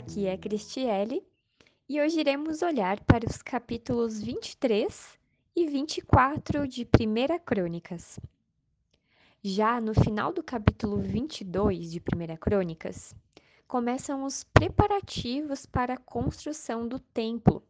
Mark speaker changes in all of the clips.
Speaker 1: Aqui é Cristiele e hoje iremos olhar para os capítulos 23 e 24 de 1 Crônicas. Já no final do capítulo 22 de 1 Crônicas, começam os preparativos para a construção do templo.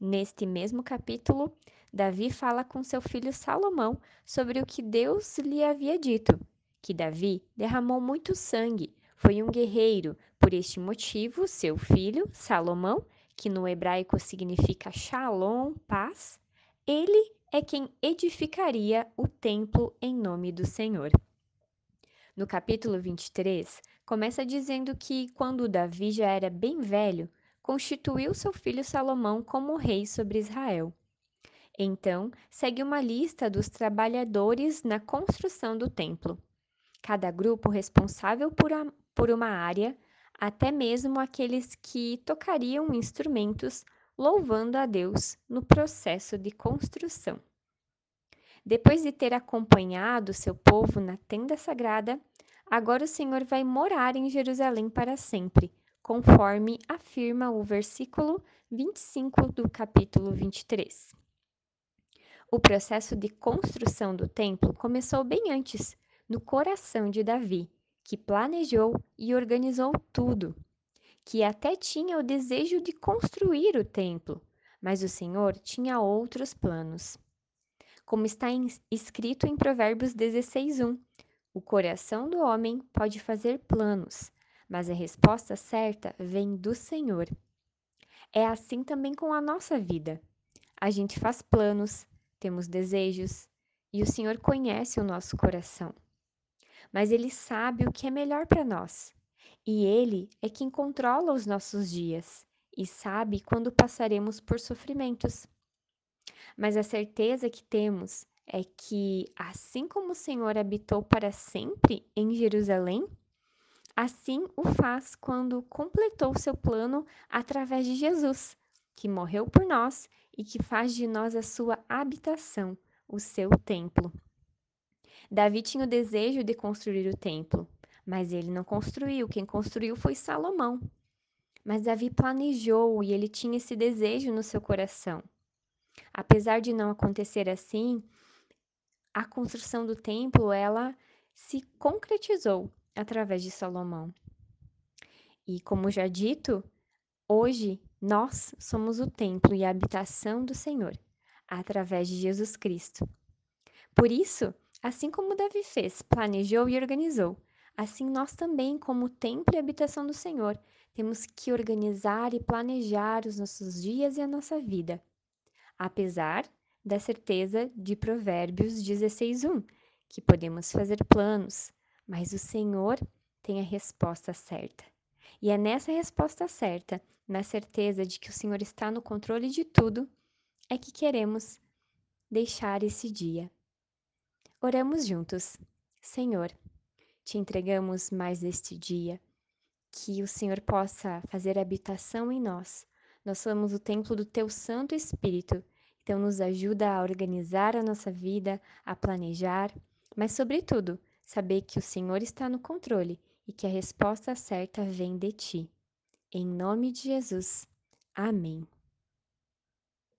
Speaker 1: Neste mesmo capítulo, Davi fala com seu filho Salomão sobre o que Deus lhe havia dito, que Davi derramou muito sangue, foi um guerreiro, por este motivo, seu filho, Salomão, que no hebraico significa Shalom, paz, ele é quem edificaria o templo em nome do Senhor. No capítulo 23, começa dizendo que, quando Davi já era bem velho, constituiu seu filho Salomão como rei sobre Israel. Então, segue uma lista dos trabalhadores na construção do templo. Cada grupo responsável por, a, por uma área até mesmo aqueles que tocariam instrumentos louvando a Deus no processo de construção. Depois de ter acompanhado seu povo na tenda sagrada, agora o Senhor vai morar em Jerusalém para sempre, conforme afirma o versículo 25 do capítulo 23. O processo de construção do templo começou bem antes, no coração de Davi, que planejou e organizou tudo, que até tinha o desejo de construir o templo, mas o Senhor tinha outros planos. Como está em, escrito em Provérbios 16:1, o coração do homem pode fazer planos, mas a resposta certa vem do Senhor. É assim também com a nossa vida. A gente faz planos, temos desejos, e o Senhor conhece o nosso coração mas Ele sabe o que é melhor para nós. E Ele é quem controla os nossos dias e sabe quando passaremos por sofrimentos. Mas a certeza que temos é que, assim como o Senhor habitou para sempre em Jerusalém, assim o faz quando completou seu plano através de Jesus, que morreu por nós e que faz de nós a sua habitação, o seu templo. Davi tinha o desejo de construir o templo, mas ele não construiu. Quem construiu foi Salomão. Mas Davi planejou e ele tinha esse desejo no seu coração. Apesar de não acontecer assim, a construção do templo ela se concretizou através de Salomão. E como já dito, hoje nós somos o templo e a habitação do Senhor, através de Jesus Cristo. Por isso, Assim como Davi fez, planejou e organizou, assim nós também, como templo e habitação do Senhor, temos que organizar e planejar os nossos dias e a nossa vida. Apesar da certeza de Provérbios 16:1, que podemos fazer planos, mas o Senhor tem a resposta certa. E é nessa resposta certa, na certeza de que o Senhor está no controle de tudo, é que queremos deixar esse dia. Oramos juntos. Senhor, te entregamos mais este dia, que o Senhor possa fazer habitação em nós. Nós somos o templo do teu Santo Espírito, então nos ajuda a organizar a nossa vida, a planejar, mas sobretudo, saber que o Senhor está no controle e que a resposta certa vem de ti. Em nome de Jesus. Amém.